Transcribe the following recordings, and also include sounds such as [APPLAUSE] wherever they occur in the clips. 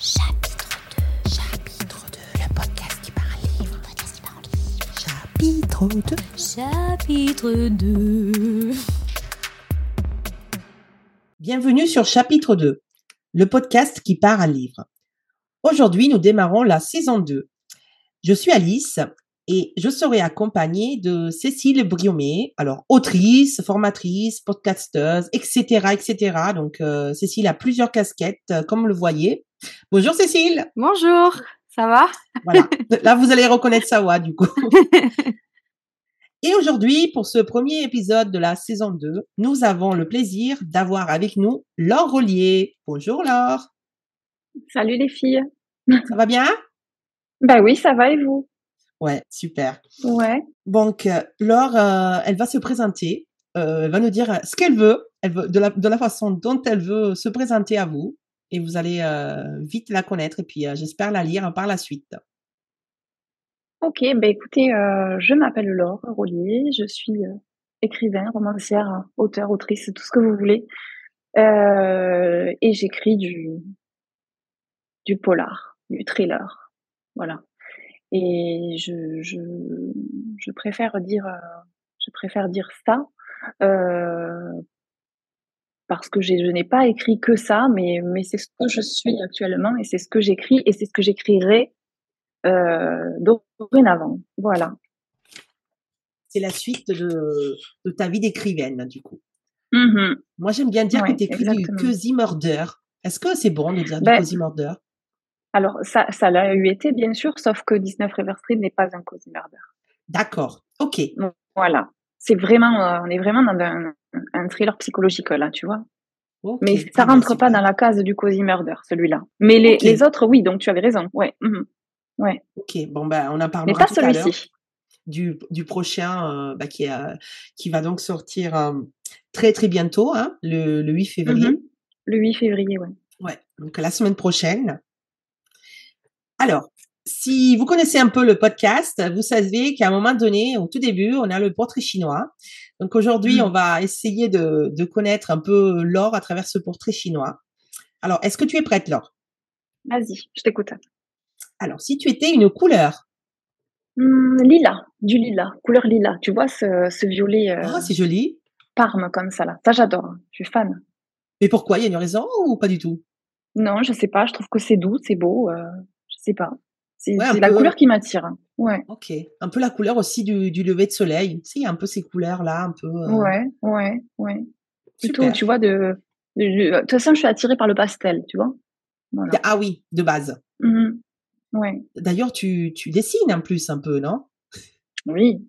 Chapitre 2, chapitre 2, le podcast qui parle livre, le podcast qui parle livre. Chapitre 2, chapitre 2. Bienvenue sur chapitre 2, le podcast qui part à livre. Aujourd'hui, nous démarrons la saison 2. Je suis Alice et je serai accompagnée de Cécile Briomé, alors autrice, formatrice, podcasteuse, etc., etc. Donc euh, Cécile a plusieurs casquettes, euh, comme vous le voyez. Bonjour Cécile. Bonjour, ça va? Voilà, [LAUGHS] là vous allez reconnaître sa voix du coup. [LAUGHS] Et aujourd'hui, pour ce premier épisode de la saison 2, nous avons le plaisir d'avoir avec nous Laure Rollier. Bonjour Laure. Salut les filles. Ça va bien? Bah oui, ça va et vous? Ouais, super. Ouais. Donc, euh, Laure, euh, elle va se présenter, euh, elle va nous dire ce qu'elle veut, elle veut de, la, de la façon dont elle veut se présenter à vous, et vous allez euh, vite la connaître, et puis j'espère la lire par la suite. Ok, bah écoutez, je m'appelle Laure Rollier, je suis écrivain, romancière, auteur, autrice, tout ce que vous voulez. Et j'écris du, du polar, du thriller. Voilà. Et je, je, je préfère dire, euh, je préfère dire ça, euh, parce que je n'ai pas écrit que ça, mais, mais c'est ce que je suis actuellement et c'est ce que j'écris et c'est ce que j'écrirai euh, dorénavant. Voilà. C'est la suite de, de ta vie d'écrivaine, du coup. Mhm. Moi, j'aime bien dire Ouais, que tu écris du cozy murder. Est-ce que c'est bon de dire du Ben, cozy murder Alors, ça, ça l'a eu été, bien sûr, sauf que 19 River Street n'est pas un cozy murder. D'accord, ok. Voilà. C'est vraiment, euh, on est vraiment dans un, un thriller psychologique, là, tu vois. Mais ça bien, rentre pas dans la case du cozy murder, celui-là. Mais les, autres, oui, donc tu avais raison. Ouais. mhm. Ouais. Ok, bon, ben, on en Mais parlera pas à l'heure. celui-ci. du, du prochain euh, bah, qui, euh, qui va donc sortir très très bientôt, hein, le, le 8 février. Mhm. Le 8 février, ouais. Ouais, donc la semaine prochaine. Alors, si vous connaissez un peu le podcast, vous savez qu'à un moment donné, au tout début, on a le portrait chinois. Donc aujourd'hui, Mhm. on va essayer de, de connaître un peu Laure à travers ce portrait chinois. Alors, est-ce que tu es prête, Laure? Vas-y, je t'écoute. Alors, si tu étais une couleur, Hum, lilas, du lilas, couleur lilas. Tu vois ce, ce violet euh, ah, c'est joli. parme comme ça là. Ça j'adore. hein. Je suis fan. Mais pourquoi? Il y a une raison ou pas du tout? Non, je sais pas. Je trouve que c'est doux, c'est beau. Euh, je sais pas. C'est Ouais, la peu. couleur qui m'attire. hein. Ouais, Ok, un peu la couleur aussi du, du lever de soleil. Tu sais, il y a un peu ces couleurs-là, un peu. euh, ouais, ouais, ouais. Plutôt, tu vois, de, de, de- de toute façon, je suis attirée par le pastel, tu vois. Voilà. Ah oui, de base. Mhm. Ouais, D'ailleurs, tu, tu dessines en plus un peu, non? Oui.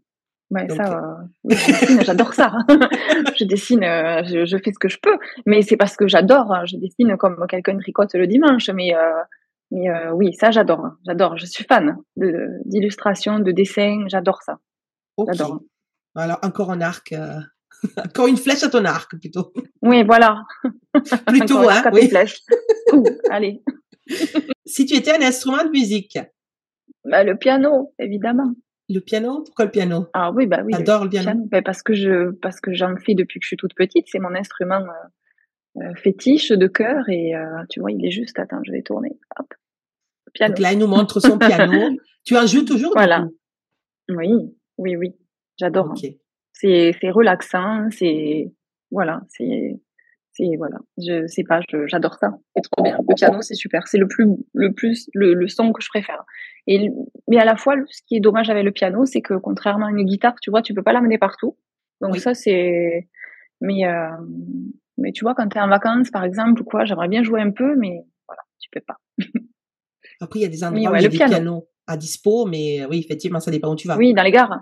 Ouais, Donc, ça, euh, oui, je dessine, [LAUGHS] j'adore ça. [LAUGHS] je dessine, euh, je, je fais ce que je peux, mais c'est parce que j'adore. hein. Je dessine comme quelqu'un tricote le dimanche, mais euh, mais euh, oui, ça j'adore, hein. j'adore. Je suis fan de d'illustration, de dessin, j'adore ça. J'adore. Alors, encore un arc. euh, [LAUGHS] encore une flèche à ton arc, plutôt. Oui, voilà. [LAUGHS] Plutôt, Encore hein quatre oui. flèches. Ouh, allez. [LAUGHS] Si tu étais un instrument de musique, Bah, le piano, évidemment. le piano? Pourquoi le piano? Ah oui, bah oui. le piano Bah, parce que je parce que j'en fais depuis que je suis toute petite. C'est mon instrument euh, euh, fétiche de cœur et euh, tu vois, il est juste. Attends, je vais tourner. Hop. Piano. Donc là, il nous montre son piano. [LAUGHS] tu en joues toujours Voilà. Oui, oui, oui. J'adore. C'est c'est relaxant. C'est voilà. C'est c'est voilà. Je sais pas. je- J'adore ça. C'est trop bien. Le piano, c'est super. C'est le plus le plus le, le son que je préfère. Et mais à la fois, ce qui est dommage avec le piano, c'est que contrairement à une guitare, tu vois, tu peux pas l'amener partout. Donc Oui. ça, c'est. Mais euh, mais tu vois, quand tu es en vacances, par exemple, ou quoi, j'aimerais bien jouer un peu, mais voilà, tu peux pas. [LAUGHS] Après, il y a des endroits Oui, où il y a des piano. pianos à dispo, mais euh, oui, effectivement, ça dépend où tu vas. Oui, dans les gares.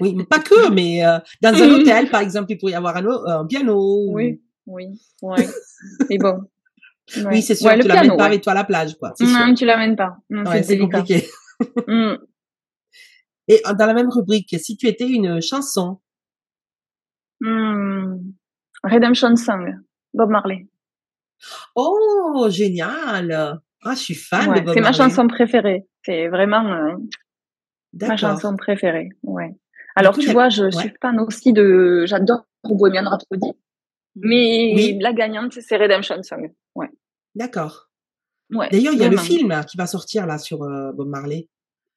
Oui, mais pas que, [LAUGHS] mais euh, dans un [LAUGHS] hôtel, par exemple, il pourrait y avoir un, piano. ou- Oui, oui, ouais. mais bon. [LAUGHS] Ouais. Oui, c'est sûr, Ouais, tu l'amènes pas avec toi à la plage, quoi. Non, sûr. tu l'amènes pas. C'est compliqué. Mm. Et euh, dans la même rubrique, si tu étais une chanson, Mm. Redemption Song, Bob Marley. oh, génial. Ah, je suis fan Ouais, de Bob c'est ma chanson préférée. C'est vraiment euh, ma chanson préférée. Ouais. Alors coup, tu vois, je ouais. suis fan aussi de. J'adore Bohemian Rhapsody, mais Oui. la gagnante c'est Redemption Song. Ouais. D'accord. Ouais. D'ailleurs, il y a le film là, qui va sortir là sur euh, Bob Marley.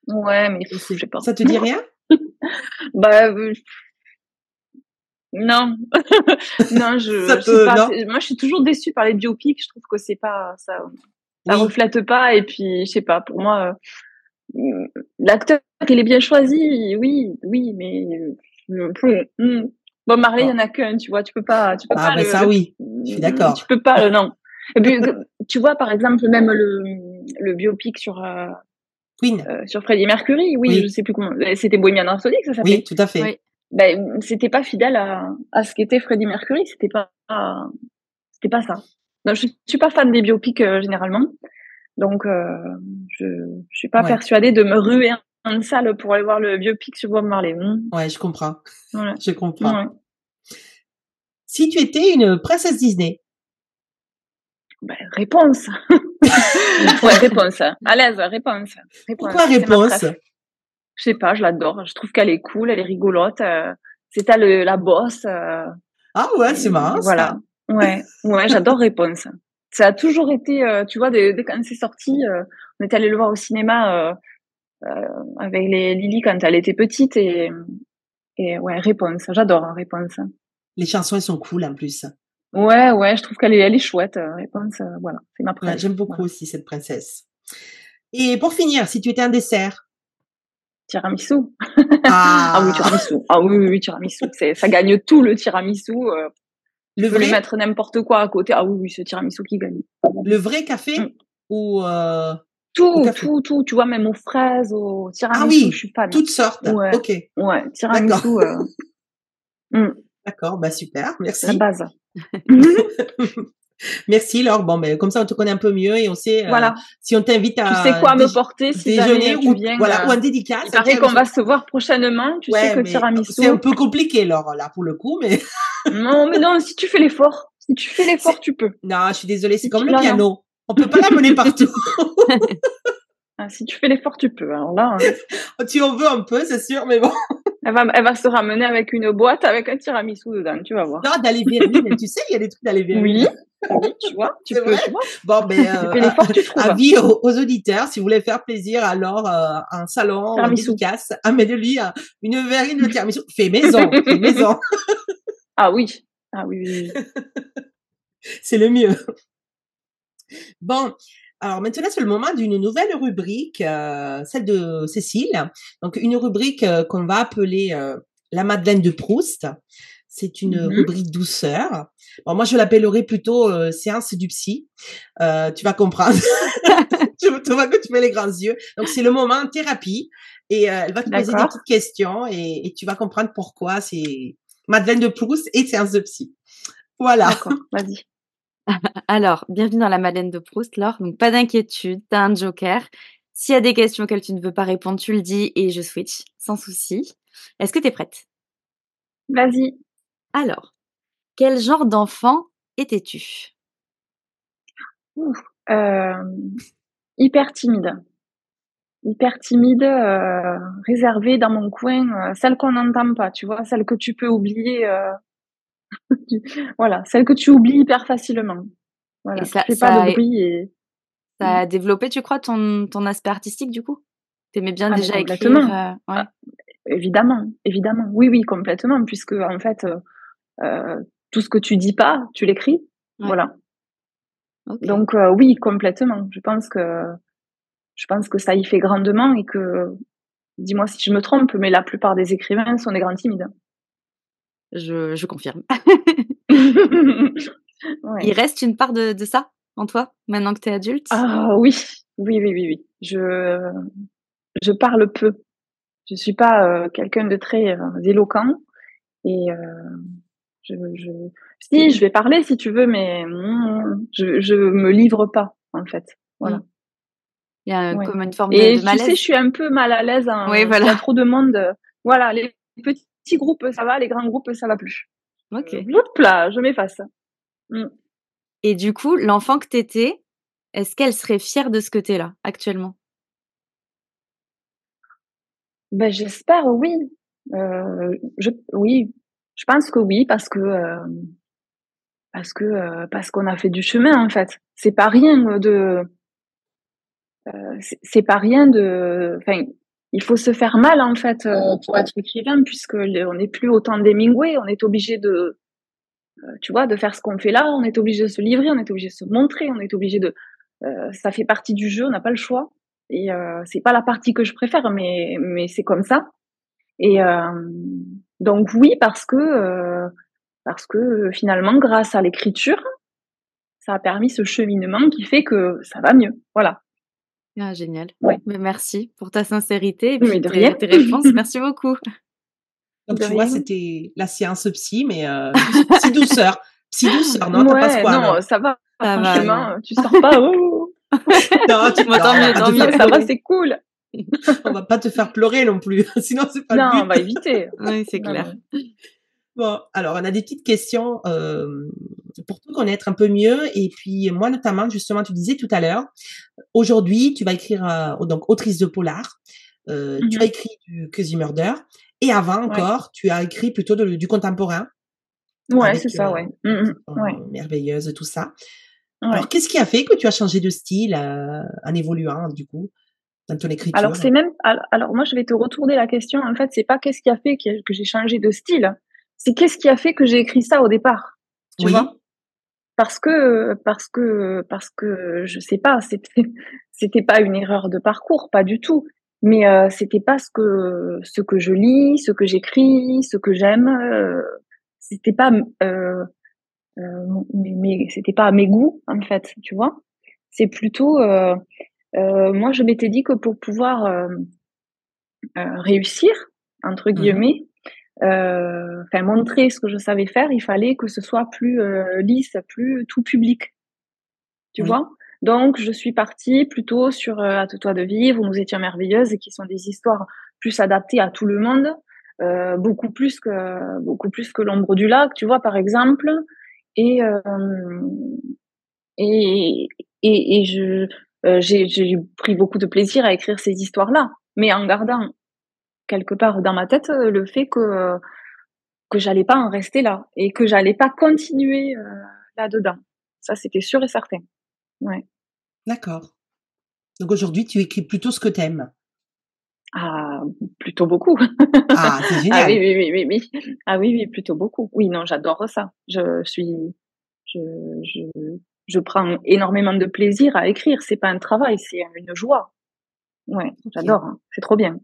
Ouais, mais je sais pas. Ça te dit rien? [LAUGHS] Bah, euh, non, [LAUGHS] non, je, je sais te- pas, non? moi, je suis toujours déçue par les biopics. Je trouve que c'est pas, ça, ça Oui. reflète pas. Et puis, je sais pas, pour moi, euh, l'acteur, qu'il est bien choisi, oui, oui, mais euh, euh, hmm. Bon, Marley, il y en a qu'un, tu vois, tu peux pas, tu peux Ah, pas ben le, ça, le- oui. Je suis d'accord. Tu peux pas, non. Et puis, tu vois, par exemple, même le, le biopic sur, euh, Queen. euh, sur Freddie Mercury, oui, Oui. je sais plus comment, c'était Bohemian Rhapsody que ça s'appelait Oui, tout à fait. Oui. ben, c'était pas fidèle à, à ce qu'était Freddie Mercury, c'était pas, c'était pas ça. Donc, je suis pas fan des biopics euh, généralement, donc euh, je, je suis pas Ouais. persuadée de me ruer en une salle pour aller voir le biopic sur Bob Marley. Hmm, Ouais, je comprends. voilà. Je comprends. Ouais. Si tu étais une princesse Disney, Ben, réponse. [LAUGHS] ouais, réponse. À l'aise, réponse. réponse. pourquoi réponse? Je sais pas, je l'adore. Je trouve qu'elle est cool, elle est rigolote. euh, c'est elle le- la bosse. euh, Ah ouais, c'est marrant. Voilà. Ouais, ouais, j'adore Réponse. Ça a toujours été, euh, tu vois, dès, dès quand c'est sorti, euh, on est allé le voir au cinéma euh, avec les Lily quand elle était petite et, et ouais, Réponse. J'adore hein, Réponse. Les chansons, elles sont cool en plus. Ouais, ouais, je trouve qu'elle est, elle est chouette. Réponse, voilà, c'est ma Ouais, préférée. J'aime beaucoup aussi cette princesse. Et pour finir, si tu étais un dessert? Tiramisu. Ah, [LAUGHS] Ah oui, tiramisu. Ah oui, oui, oui, tiramisu. Ça gagne tout le tiramisu. Euh, le peux lui vrai, mettre n'importe quoi à côté. Ah oui, oui, c'est tiramisu qui gagne. le vrai café Mm. ou euh, Tout, café? tout, tout. Tu vois, même aux fraises, au tiramisu, Ah oui, je suis fan. toutes sortes. Ouais. Ok, Ouais, tiramisu, euh, mm, d'accord, bah super, la merci. base. [LAUGHS] [LAUGHS] Merci Laure. Bon, ben comme ça on te connaît un peu mieux et on sait euh, si on t'invite à tu sais quoi me porter si déjeuner ou viens. voilà euh, ou un dédicace. il paraît qu'on va se voir prochainement. Tu Ouais, sais que tiramisu. c'est un peu compliqué Laure là pour le coup, mais [LAUGHS] Non, mais non, si tu fais l'effort, si tu fais l'effort, tu peux. non, je suis désolée, c'est Si comme le non, non. piano. On peut pas l'amener partout. [LAUGHS] Ah, Si tu fais l'effort, tu peux. Alors là, hein, tu en veux un peu, c'est sûr, mais bon. Elle va, elle va se ramener avec une boîte avec un tiramisu dedans. Tu vas voir. Non, d'aller verrine, tu sais, il y a des trucs d'aller. Oui, oui, tu vois, [LAUGHS] tu peux, tu vois. Bon, ben, euh, avis aux, aux auditeurs, si vous voulez faire plaisir, alors euh, un salon, un Tiramisu. dédicace, amenez-lui un- une verrine de tiramisu. Fait maison, fait maison, [LAUGHS] Ah oui, ah oui, oui, oui. c'est le mieux. Bon, alors maintenant c'est le moment d'une nouvelle rubrique, euh, celle de Cécile. Donc une rubrique euh, qu'on va appeler euh, la Madeleine de Proust. C'est une Mhm. rubrique douceur. Bon, moi je l'appellerai plutôt euh, séance du psy. Euh, tu vas comprendre. [LAUGHS] tu, tu vois que tu fais les grands yeux. Donc c'est le moment thérapie et euh, elle va te poser des petites questions et, et tu vas comprendre pourquoi c'est Madeleine de Proust et séance de psy. Voilà. Vas-y. [LAUGHS] Alors, bienvenue dans la Madeleine de Proust, Laure. Donc, pas d'inquiétude, t'as un joker. S'il y a des questions auxquelles tu ne veux pas répondre, tu le dis et je switch, sans souci. Est-ce que t'es prête? Vas-y. Alors, quel genre d'enfant étais-tu? Euh, hyper timide. Hyper timide, euh, réservée dans mon coin, euh, celle qu'on n'entend pas, tu vois, celle que tu peux oublier. Voilà, celle que tu oublies hyper facilement. Voilà, Et ça- ça pas a- de bruit et Ça a développé, tu crois, ton, ton aspect artistique du coup? T'aimais bien Ah, déjà écrire euh, ouais. Ah, évidemment, évidemment. Oui, oui, complètement, puisque en fait, euh, euh, tout ce que tu dis pas, tu l'écris. Ouais. Voilà. Donc euh, oui, complètement. Je pense que je pense que ça y fait grandement et que dis-moi si je me trompe, mais la plupart des écrivains sont des grands timides. Je, je confirme. [LAUGHS] Ouais. Il reste une part de, de ça en toi, maintenant que t'es adulte? Ah oui, oui, oui, oui, oui. Je je parle peu. Je suis pas euh, quelqu'un de très euh, éloquent et euh, je, je si je vais parler si tu veux, mais mm, je je me livre pas en fait. Voilà. Il y a Ouais. comme une forme Et de, de tu malaise. sais, je suis un peu mal à l'aise. Hein, Oui, voilà. Il y a trop de monde. Voilà, les petits groupes, ça va, les grands groupes, ça va plus. Ok. Hop là, je m'efface. Et du coup, l'enfant que t'étais, est-ce qu'elle serait fière de ce que t'es là actuellement? Ben, j'espère, oui. Euh, je, oui, je pense que oui, parce que euh, parce que euh, parce qu'on a fait du chemin en fait. C'est pas rien de euh, c'est- c'est pas rien de. Enfin, il faut se faire mal en fait euh, pour être écrivain puisque on n'est plus autant d'Hemingway, on est obligé de euh, tu vois de faire ce qu'on fait là, on est obligé de se livrer, on est obligé de se montrer, on est obligé de euh, ça fait partie du jeu, on n'a pas le choix et c'est pas la partie que je préfère mais mais c'est comme ça. Et donc oui parce que parce que finalement grâce à l'écriture, ça a permis ce cheminement qui fait que ça va mieux. Voilà. Ah, génial. Ouais. Mais merci pour ta sincérité et puis de tes, réponses. Merci beaucoup. [LAUGHS] Donc De tu vois, c'était la séance psy, mais euh, psy douceur. Psy douceur, non, t'as pas ce ouais, quoi, non, non. ça va. Ça va, franchement, tu sors pas. oh, [LAUGHS] Non, tu Bon, tant non, mieux, on mieux. ça va, c'est cool. [LAUGHS] On va pas te faire pleurer non plus, sinon c'est pas Non, le on but. va éviter. Oui, c'est Non, clair. non. Bon, alors on a des petites questions euh, pour te connaître un peu mieux. Et puis moi notamment, justement, tu disais tout à l'heure, aujourd'hui tu vas écrire euh, donc autrice de polar. Euh, Tu Mhm. as écrit du Cozy Murder. Et avant Ouais. encore, tu as écrit plutôt de- du contemporain. Ouais, c'est ça, ouais. Mm, mm, ouais, merveilleuse, tout ça. ouais. Alors, qu'est-ce qui a fait que tu as changé de style en évoluant, du coup, dans ton écriture? Alors c'est même alors, moi je vais te retourner la question en fait c'est pas qu'est-ce qui a fait que j'ai changé de style c'est qu'est-ce qui a fait que j'ai écrit ça au départ tu Oui. vois? Parce que parce que parce que je sais pas c'était [LAUGHS] c'était pas une erreur de parcours pas du tout mais euh, c'était pas ce que ce que je lis ce que j'écris ce que j'aime euh, c'était pas euh, euh, mais, mais c'était pas à mes goûts en fait tu vois? C'est plutôt euh, euh, moi je m'étais dit que pour pouvoir réussir entre Mhm. guillemets enfin montrer ce que je savais faire il fallait que ce soit plus euh, lisse plus tout public. Tu Oui. vois? Donc je suis partie plutôt sur euh, Hâte-toi de vivre nous étions merveilleuses et qui sont des histoires plus adaptées à tout le monde euh, beaucoup plus que beaucoup plus que l'ombre du lac tu vois par exemple. Et euh, et et, et je euh, j'ai j'ai pris beaucoup de plaisir à écrire ces histoires là mais en gardant quelque part dans ma tête euh, le fait que que j'allais pas en rester là et que j'allais pas continuer euh, là dedans ça c'était sûr et certain ouais D'accord. Donc aujourd'hui, tu écris plutôt ce que t'aimes. ah plutôt beaucoup Ah, c'est [LAUGHS] Ah oui, oui, oui, oui. Ah oui, oui, plutôt beaucoup. Oui, non, j'adore ça. Je suis, je, je, je prends énormément de plaisir à écrire. C'est pas un travail, c'est une joie. Ouais, j'adore. hein. C'est trop bien.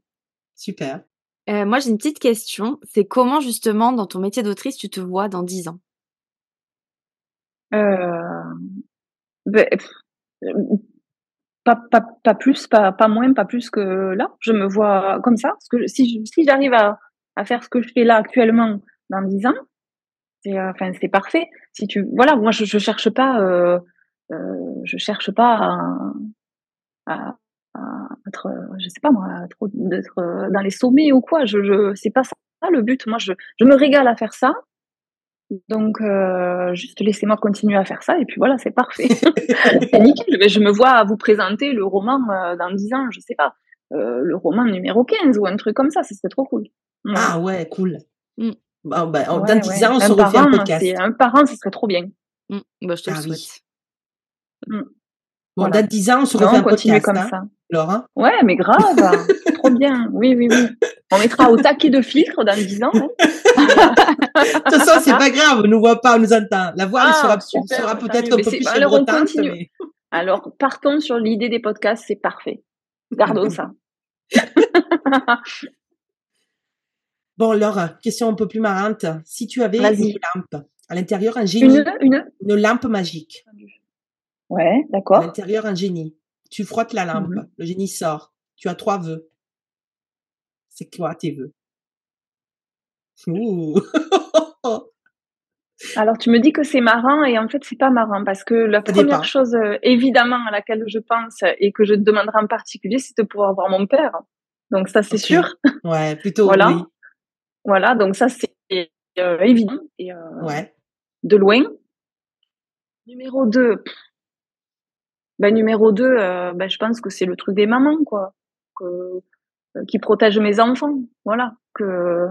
Super. Euh, moi, j'ai une petite question. C'est comment, justement, dans ton métier d'autrice, tu te vois dans 10 ans? Euh, ben, pff, euh, pas, pas, pas plus, pas, pas moins, pas plus que là. Je me vois comme ça. Parce que si, j'arrive à, à faire ce que je fais là actuellement dans 10 ans, c'est, euh, enfin, c'est parfait. Si tu, voilà, moi, je, je cherche pas, euh, euh, je cherche pas à être, euh, je sais pas moi, d'être euh, dans les sommets ou quoi. Je, je, c'est pas ça le but. Moi, je, je me régale à faire ça. Donc, euh, juste laissez-moi continuer à faire ça et puis voilà, c'est parfait. [LAUGHS] c'est nickel. Mais je me vois vous présenter le roman euh, dans 10 ans, je sais pas, euh, le roman numéro 15 ou un truc comme ça, ça serait trop cool. Ouais. Ah ouais, cool. Mm. Bon, ben, en- Ouais, dans 10 ouais. ans, on un se refait un parent, podcast. Un parent, ce serait trop bien. Hmm, bah, Je te le Ah oui. souhaite. Bon, Voilà. dans 10 ans, on se refait on un continue podcast, comme hein, ça. Laura. Ouais, mais grave, [LAUGHS] trop bien. Oui, oui, oui. On mettra au taquet de filtre dans 10 ans. hein. De toute façon, c'est pas grave, on nous voit pas, on nous entend. La voix, elle Ah, sera, super, sera peut-être un peu plus alors, on continue. mais- Alors, partons sur l'idée des podcasts, c'est parfait. Gardons ça. [LAUGHS] Bon, Laura, question un peu plus marrante. Si tu avais une lampe, à l'intérieur, un génie, Une, une. une lampe magique, Ouais, à d'accord. l'intérieur, un génie, tu frottes la lampe, Mhm. le génie sort, tu as trois vœux. C'est quoi tes vœux? Ouh. [LAUGHS] Alors, tu me dis que c'est marrant et en fait, c'est pas marrant parce que la Ça première dépend. chose, euh, évidemment, à laquelle je pense et que je te demanderai en particulier, c'est de pouvoir voir mon père. Donc, ça, c'est sûr. Ouais, [LAUGHS] plutôt Voilà. oui. Voilà, donc ça, c'est euh, évident et euh, Ouais. de loin. Numéro 2, ben, numéro 2, ben, je pense que c'est le truc des mamans, quoi. Que, euh, qui protègent mes enfants. Voilà. Que,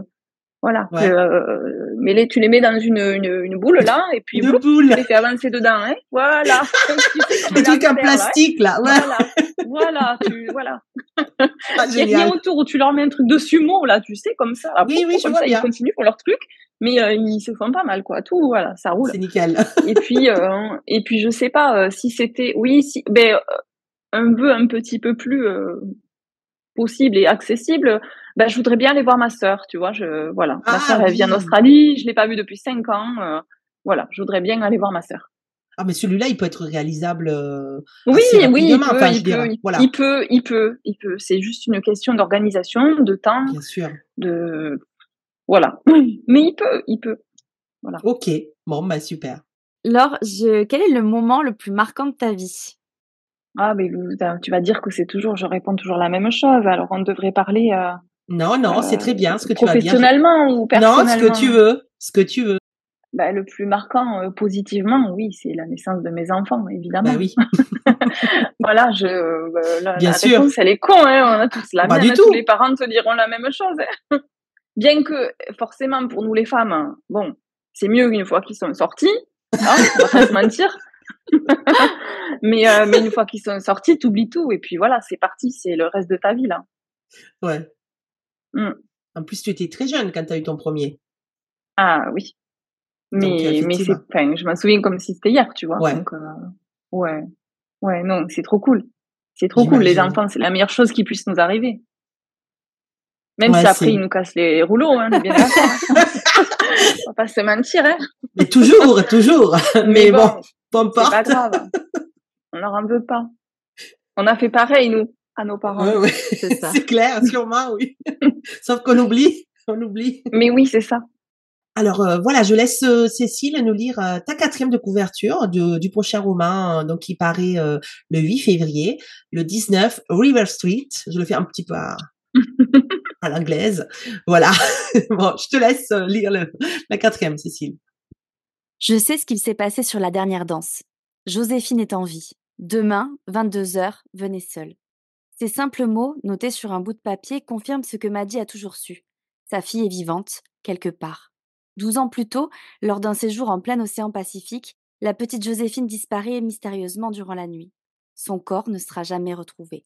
voilà. Ouais. Que, euh, mais les, tu les mets dans une, une, une boule, là, et puis, bloup, boule. tu les fais avancer dedans, hein. Voilà. [LAUGHS] [LAUGHS] Le truc en là, hein. plastique, là. Ouais. Voilà. voilà, tu, voilà. Ah, il y a rien autour où tu leur mets un truc de sumo, là, tu sais, comme ça. oui, oui, je vois Ils continuent pour leur truc, mais euh, ils se font pas mal, quoi. Tout, voilà, ça roule. C'est nickel. et puis, euh, et puis, je sais pas si c'était, oui, si, ben, un vœu un petit peu plus possible et accessible, ben, je voudrais bien aller voir ma sœur, tu vois. Je, voilà, ma ah sœur, elle vient d'Australie, je l'ai pas vue depuis cinq ans. voilà, je voudrais bien aller voir ma sœur. Ah, mais celui-là, il peut être réalisable. Euh, oui, oui, il peut, il, peut, il peut, il peut, il peut. C'est juste une question d'organisation, de temps. Bien sûr. De, voilà. [CLEARS THROAT] Mais il peut, il peut. Voilà. Ok. Bon, bah super. Laure, je... quel est le moment le plus marquant de ta vie? Ah, mais tu vas dire que c'est toujours, je réponds toujours la même chose. Alors, on devrait parler. Euh, non, non, c'est très bien ce que tu vas dire. Professionnellement ou personnellement Non, ce que tu veux, ce que tu veux. Bah, le plus marquant euh, positivement, oui, c'est la naissance de mes enfants, évidemment. Bah oui. [LAUGHS] voilà, je, euh, la, Bien sûr. réponse, elle est con, hein, on a tous la même. Du hein. Tous les parents te diront la même chose. Hein. Bien que, forcément, pour nous les femmes, bon, c'est mieux une fois qu'ils sont sortis, hein, on va pas se mentir. [LAUGHS] mais, euh, mais une fois qu'ils sont sortis, t'oublies tout, et puis voilà, c'est parti, c'est le reste de ta vie, là. Ouais. Mmh. En plus, tu étais très jeune quand tu as eu ton premier. Ah oui. Mais, mais c'est, enfin, je m'en souviens comme si c'était hier, tu vois. Ouais. Donc, euh, ouais. Ouais, non, c'est trop cool. C'est trop cool. Les enfants, c'est la meilleure chose qui puisse nous arriver. Même si après, ils nous cassent les rouleaux, hein, bien [LAUGHS] On va pas se mentir, hein. Mais toujours, toujours. Mais, bon, bon C'est pas grave. On leur en veut pas. On a fait pareil, nous, à nos parents. Ouais, ouais. [LAUGHS] C'est clair, sûrement, oui. Sauf qu'on oublie, on oublie. Mais oui, c'est ça. Alors euh, voilà, je laisse euh, Cécile nous lire euh, ta quatrième de couverture du, prochain roman, donc qui paraît le 8 février, le 19 River Street. Je le fais un petit peu à, [LAUGHS] l'anglaise. Voilà. [LAUGHS] je te laisse lire la quatrième, Cécile. Je sais ce qu'il s'est passé sur la dernière danse. Joséphine est en vie. Demain, 22 heures, venez seule. Ces simples mots, notés sur un bout de papier, confirment ce que Maddy a toujours su. Sa fille est vivante, quelque part. Douze ans plus tôt, lors d'un séjour en plein océan Pacifique, la petite Joséphine disparaît mystérieusement durant la nuit. Son corps ne sera jamais retrouvé.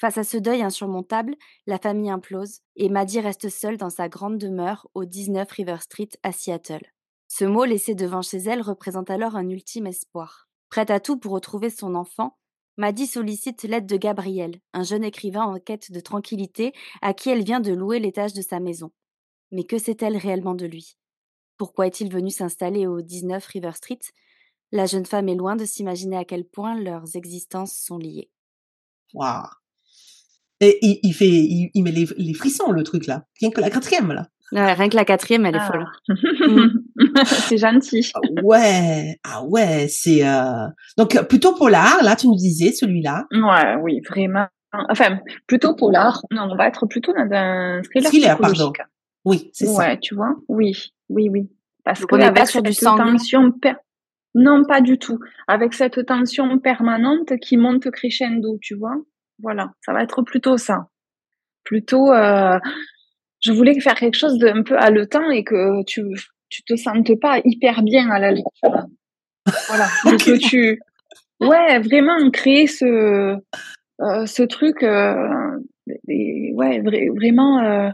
Face à ce deuil insurmontable, la famille implose et Maddie reste seule dans sa grande demeure au 19 River Street à Seattle. Ce mot laissé devant chez elle représente alors un ultime espoir. Prête à tout pour retrouver son enfant, Maddie sollicite l'aide de Gabriel, un jeune écrivain en quête de tranquillité à qui elle vient de louer l'étage de sa maison. Mais que sait-elle réellement de lui? Pourquoi est-il venu s'installer au 19 River Street? La jeune femme est loin de s'imaginer à quel point leurs existences sont liées. Et il, fait, il, met les, frissons, le truc là. Rien que la quatrième là. rien que la quatrième, elle est folle. Ah. [LAUGHS] c'est gentil. Ah ouais, ah ouais, c'est euh, donc plutôt polar. Là, tu nous disais celui-là. Ouais, oui, vraiment. Enfin, plutôt polar. Non, on va être plutôt dans un thriller, thriller pardon. Oui, c'est ça. Ouais, tu vois. Oui, oui, oui. Parce qu'on n'est pas sur du tension Non, pas du tout. Avec cette tension permanente qui monte crescendo, tu vois. Voilà, ça va être plutôt ça. Plutôt, euh, je voulais faire quelque chose d'un peu haletant et que tu tu te sentes pas hyper bien à la lecture. Voilà, [LAUGHS] que tu, ouais, vraiment créer ce euh, ce truc, euh, ouais, vraiment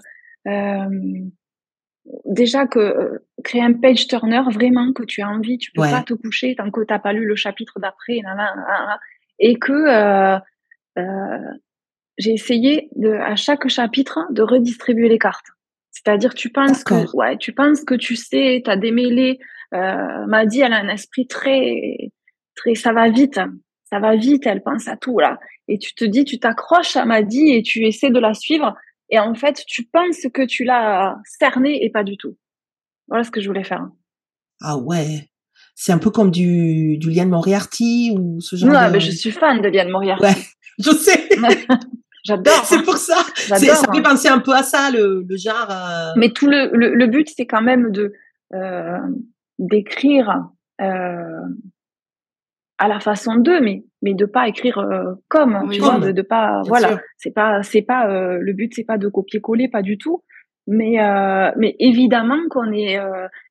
déjà que créer un page turner vraiment que tu as envie, tu peux pas te coucher tant que t'as pas lu le chapitre d'après, et que j'ai essayé de à chaque chapitre de redistribuer les cartes. C'est-à-dire tu penses que ouais, tu penses que tu sais, t'as démêlé. Euh, m'a dit elle a un esprit très très ça va vite, ça va vite, elle pense à tout là. Et tu te dis, tu t'accroches à Maddy et tu essaies de la suivre et en fait, tu penses que tu l'as cerné et pas du tout. Voilà ce que je voulais faire. Ah ouais. C'est un peu comme du, du Liane Moriarty ou ce genre non, mais je suis fan de Liane Moriarty. Ouais, [LAUGHS] je sais. [LAUGHS] J'adore. c'est pour ça. Ça fait penser un peu à ça, le, le genre. Euh mais tout le, le, but, c'est quand même de euh, d'écrire euh, à la façon d'eux, mais mais de pas écrire comme, tu vois, de, de pas, voilà, c'est pas c'est pas le but, c'est pas de copier-coller, pas du tout, mais mais évidemment qu'on est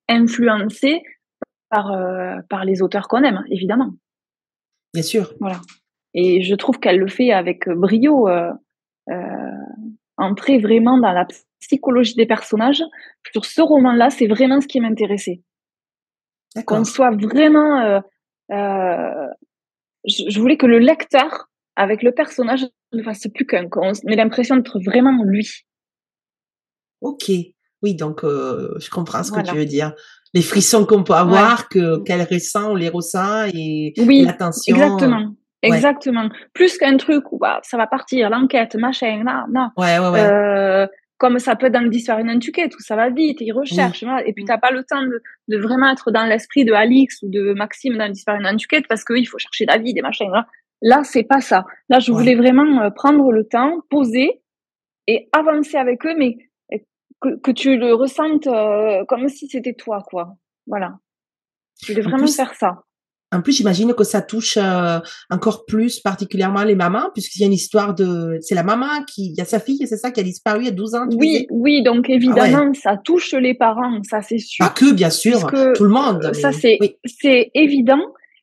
influencé par par les auteurs qu'on aime, évidemment. Bien sûr. Voilà. Et je trouve qu'elle le fait avec brio, euh, entrer vraiment dans la psychologie des personnages. Sur ce roman-là, c'est vraiment ce qui m'intéressait. Qu'on soit vraiment... Je, je, voulais que le lecteur, avec le personnage, ne fasse plus qu'un, qu'on ait l'impression d'être vraiment lui. Ok. Oui, donc euh, je comprends ce que tu veux dire. Les frissons qu'on peut avoir, que qu'elle ressent, on les ressent et oui, l'attention. Exactement. Exactement. Plus qu'un truc où bah, ça va partir, l'enquête, machin, non, non. Ouais, ouais, ouais. Euh, comme ça peut être dans le disparu Nantucket, tout ça va vite, ils recherchent, et puis t'as pas le temps de, de vraiment être dans l'esprit de Alix ou de Maxime dans le disparu Nantucket parce qu'il faut chercher David et machin. Là, là c'est pas ça. Là, je voulais vraiment euh, prendre le temps, poser et avancer avec eux, mais que, tu le ressentes euh, comme si c'était toi, quoi. Voilà. Je voulais vraiment faire ça. En plus, j'imagine que ça touche euh, encore plus particulièrement les mamans, puisqu'il y a une histoire de... C'est la maman qui... Il y a sa fille, c'est ça, qui a disparu il y a 12 ans Oui, oui, donc ah évidemment, ça touche les parents, ça c'est sûr. Pas que, bien sûr, tout le monde. Ça c'est c'est évident,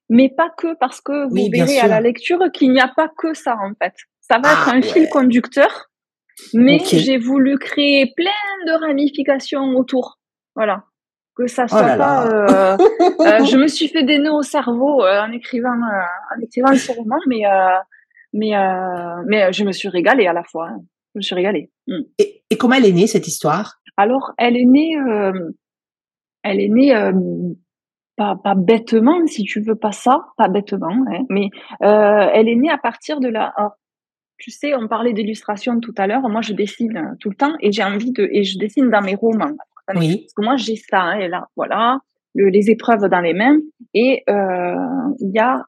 mais pas que, parce que vous verrez à la lecture qu'il n'y a pas que ça, en fait. Ça va être ah un fil conducteur mais j'ai voulu créer plein de ramifications autour. Voilà. Que ça oh soit pas. Euh, euh, je me suis fait des nœuds au cerveau euh, en écrivant en écrivant ce roman, mais mais mais je me suis régalée à la fois. Hein. Je me suis régalée. Mm. Et, et, comment elle est née cette histoire? Alors, elle est née. elle est née. Pas, pas, bêtement, si tu veux pas ça, pas bêtement, hein, mais elle est née à partir de la tu sais, on parlait d'illustration tout à l'heure. Moi, je dessine euh, tout le temps et j'ai envie de, et je dessine dans mes romans. Oui. Parce que moi, j'ai ça, hein, et là, voilà, les épreuves dans les mains. Et euh, il y a.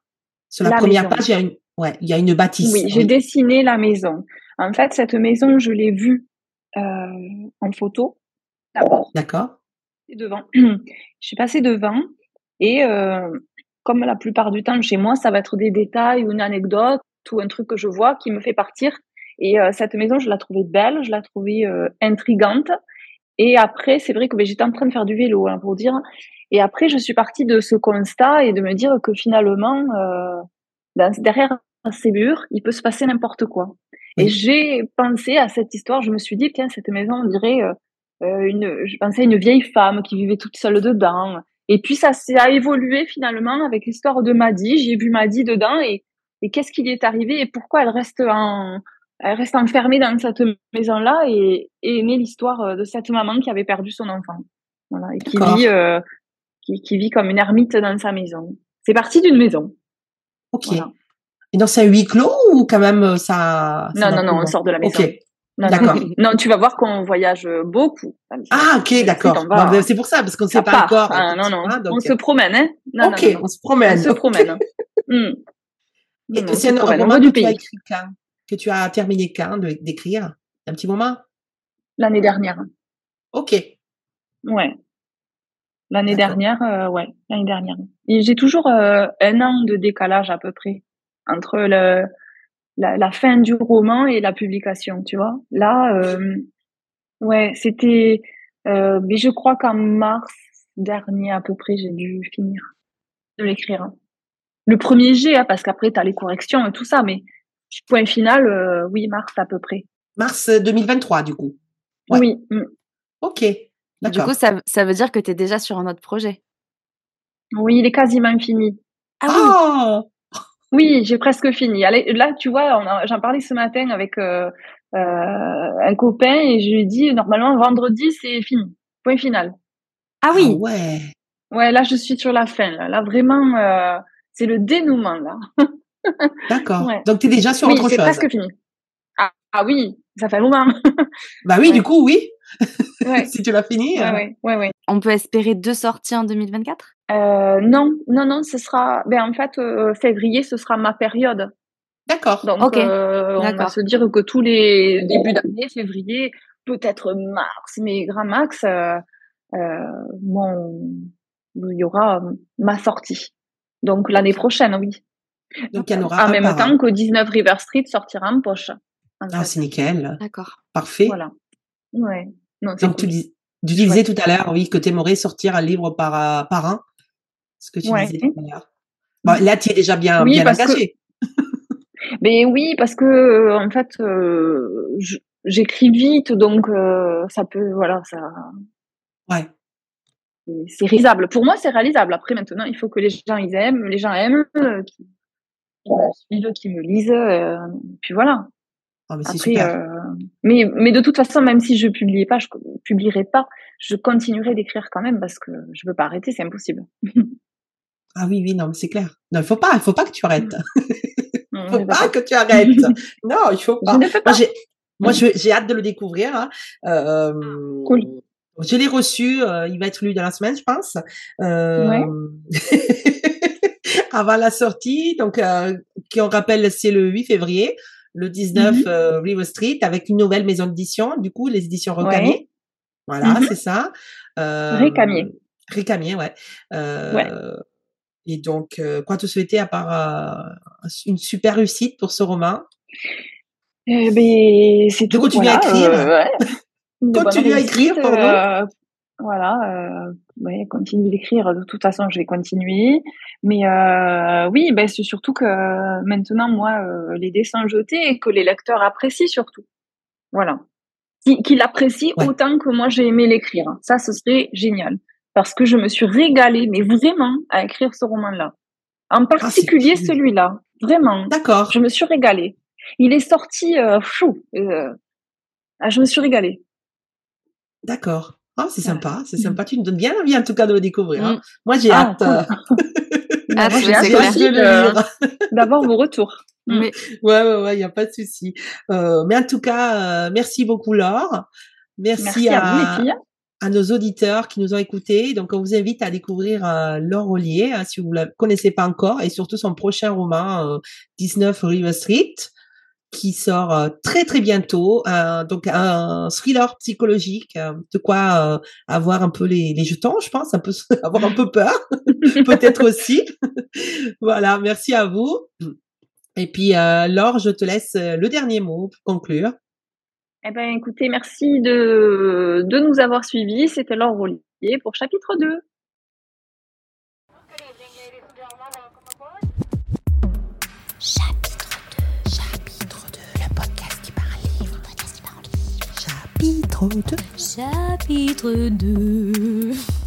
Sur la, première page, il y a une, ouais, il y a une bâtisse. Oui, j'ai dessiné la maison. En fait, cette maison, je l'ai vue euh, en photo d'abord. D'accord. Devant. [CLEARS THROAT] je suis passée devant et euh, comme la plupart du temps chez moi, ça va être des détails ou une anecdote tout un truc que je vois qui me fait partir. Et cette maison, je la trouvais belle, je la trouvais intrigante. Et après, c'est vrai que ben, j'étais en train de faire du vélo, hein, pour dire. Et après, je suis partie de ce constat et de me dire que finalement, euh, derrière ces murs, il peut se passer n'importe quoi. Et j'ai pensé à cette histoire. Je me suis dit, tiens, cette maison, on dirait euh, une. Je pensais à une vieille femme qui vivait toute seule dedans. Et puis ça s'est évolué finalement avec l'histoire de Maddy. J'ai vu Maddy dedans et et qu'est-ce qui lui est arrivé et pourquoi elle reste en, elle reste enfermée dans cette maison-là et, et est née l'histoire euh, de cette maman qui avait perdu son enfant. Voilà, et qui vit, euh, qui, qui, vit comme une ermite dans sa maison. C'est parti d'une maison. Ok. Et dans un huis clos ou quand même euh, ça, Non, non, non, on sort de la maison. Ok. D'accord. Non, tu vas voir qu'on voyage beaucoup. Ah, ok, d'accord. c'est pour ça, parce qu'on ne sait pas encore. Ah, non, non, on se promène, hein. Non, ok, on se promène. On se promène. Hmm. Et c'est un roman tu as écrit Que tu as terminé quand d'écrire? Un petit moment? L'année dernière. Ok. Ouais. L'année dernière, euh, ouais, l'année dernière. Et j'ai toujours euh, un an de décalage à peu près entre le, la, la, fin du roman et la publication, tu vois. Là, euh, ouais, c'était, mais je crois qu'en mars dernier à peu près, j'ai dû finir de l'écrire le premier jet, hein, parce qu'après, tu as les corrections et tout ça, mais point final, euh, oui, mars à peu près. Mars 2023, euh, du coup. Oui. Mm. Ok. Du coup, ça, ça, veut dire que tu es déjà sur un autre projet. Oui, il est quasiment fini. Ah oui. Oh [LAUGHS] oui, j'ai presque fini. Allez, là, tu vois, j'en parlais ce matin avec euh, un copain et je lui ai dit, normalement, vendredi, c'est fini. Point final. Ah oui. Ah ouais. Ouais, là, je suis sur la fin. Là, là vraiment, c'est le dénouement, là. [LAUGHS] D'accord. Donc, tu es déjà sur autre chose. c'est presque fini. Ah, ah, oui, ça fait moment. [LAUGHS] bah oui, du coup, oui. [LAUGHS] si tu l'as fini. Ouais, euh. ouais, On peut espérer deux sorties en 2024 euh, Non, non, non, ce sera... Ben, en fait, euh, février, ce sera ma période. D'accord. Donc, euh, on va se dire que tous les débuts d'année, février, peut-être mars, mais grand max, bon, il y aura ma sortie. Donc l'année prochaine, oui. Donc il y en aura en même temps que 19 River Street sortira en poche. ah, c'est nickel. D'accord. Parfait. Voilà. Ouais. Donc tu, dis, tu disais tout à l'heure, oui, que tu aimerais sortir un livre par, euh, par an. Ce que tu disais tout à l'heure. Bon, là, tu es déjà bien, bien engagé. Mais [LAUGHS] oui, parce que en fait, j'écris vite, donc ça peut, voilà, ça. Ouais. C'est réalisable. Pour moi, c'est réalisable. Après, maintenant, il faut que les gens ils aiment, les gens aiment, suivent, qui me lisent, puis voilà. Oh, mais Après, euh, mais, mais de toute façon, même si je publiais pas, je publierai pas, je continuerai d'écrire quand même parce que je veux pas arrêter, c'est impossible. [LAUGHS] ah oui, oui, non, mais c'est clair. Non, il faut pas, il faut pas que tu arrêtes. [LAUGHS] Il faut pas que tu arrêtes. [LAUGHS] non, il faut pas. Moi, j'ai hâte de le découvrir. Hein. Euh, cool. Je l'ai reçu, euh, il va être lu dans la semaine, je pense. Euh, avant la sortie, donc euh, qui on rappelle, c'est le 8 février le 19 mm euh, River Street avec une nouvelle maison d'édition, du coup les éditions Recamier. Voilà, mm-hmm. c'est ça. Euh, Récamier. Récamier, ouais. Euh, ouais. Et donc, euh, quoi te souhaiter à part euh, une super réussite pour ce roman? Eh ben, c'est tout. De continuer à écrire. ouais. [LAUGHS] Continue à écrire, pardon. Voilà, euh, ouais, continue d'écrire. De toute façon, je vais continuer. Mais euh, oui, ben, c'est surtout que maintenant, moi, euh, les dessins jetés et que les lecteurs apprécient surtout. Voilà. Qu'ils apprécient autant que moi j'ai aimé l'écrire. Ça, ce serait génial. Parce que je me suis régalée, mais vraiment, à écrire ce roman-là. En ah, particulier celui-là. Vraiment. D'accord. Je me suis régalée. Il est sorti euh, fou. Euh, ah, je me suis régalée. D'accord. Ah, c'est sympa, c'est sympa. Tu me donnes bien envie en tout cas de le découvrir. Hein. Mm. Moi, j'ai ah, hâte. Euh, [LAUGHS] ah, j'ai hâte de [LAUGHS] d'avoir vos retours. Mm. Ouais, ouais, ouais, il n'y a pas de souci. Euh, mais en tout cas, euh, merci beaucoup Laure. Merci, à, à, nos auditeurs qui nous ont écoutés. Donc, on vous invite à découvrir euh, Laure Ollier hein, si vous ne la connaissez pas encore et surtout son prochain roman, 19 River Street qui sort euh, très très bientôt. Euh, donc un thriller psychologique, euh, de quoi avoir un peu les, les, jetons, je pense, un peu [LAUGHS] avoir un peu peur, [LAUGHS] peut-être aussi. [LAUGHS] voilà, merci à vous. Et puis Laure, je te laisse le dernier mot pour conclure. Eh ben, écoutez, merci de, de nous avoir suivis. C'était Laure Rollier pour chapitre 2. Chapitre 2. Chapitre 2.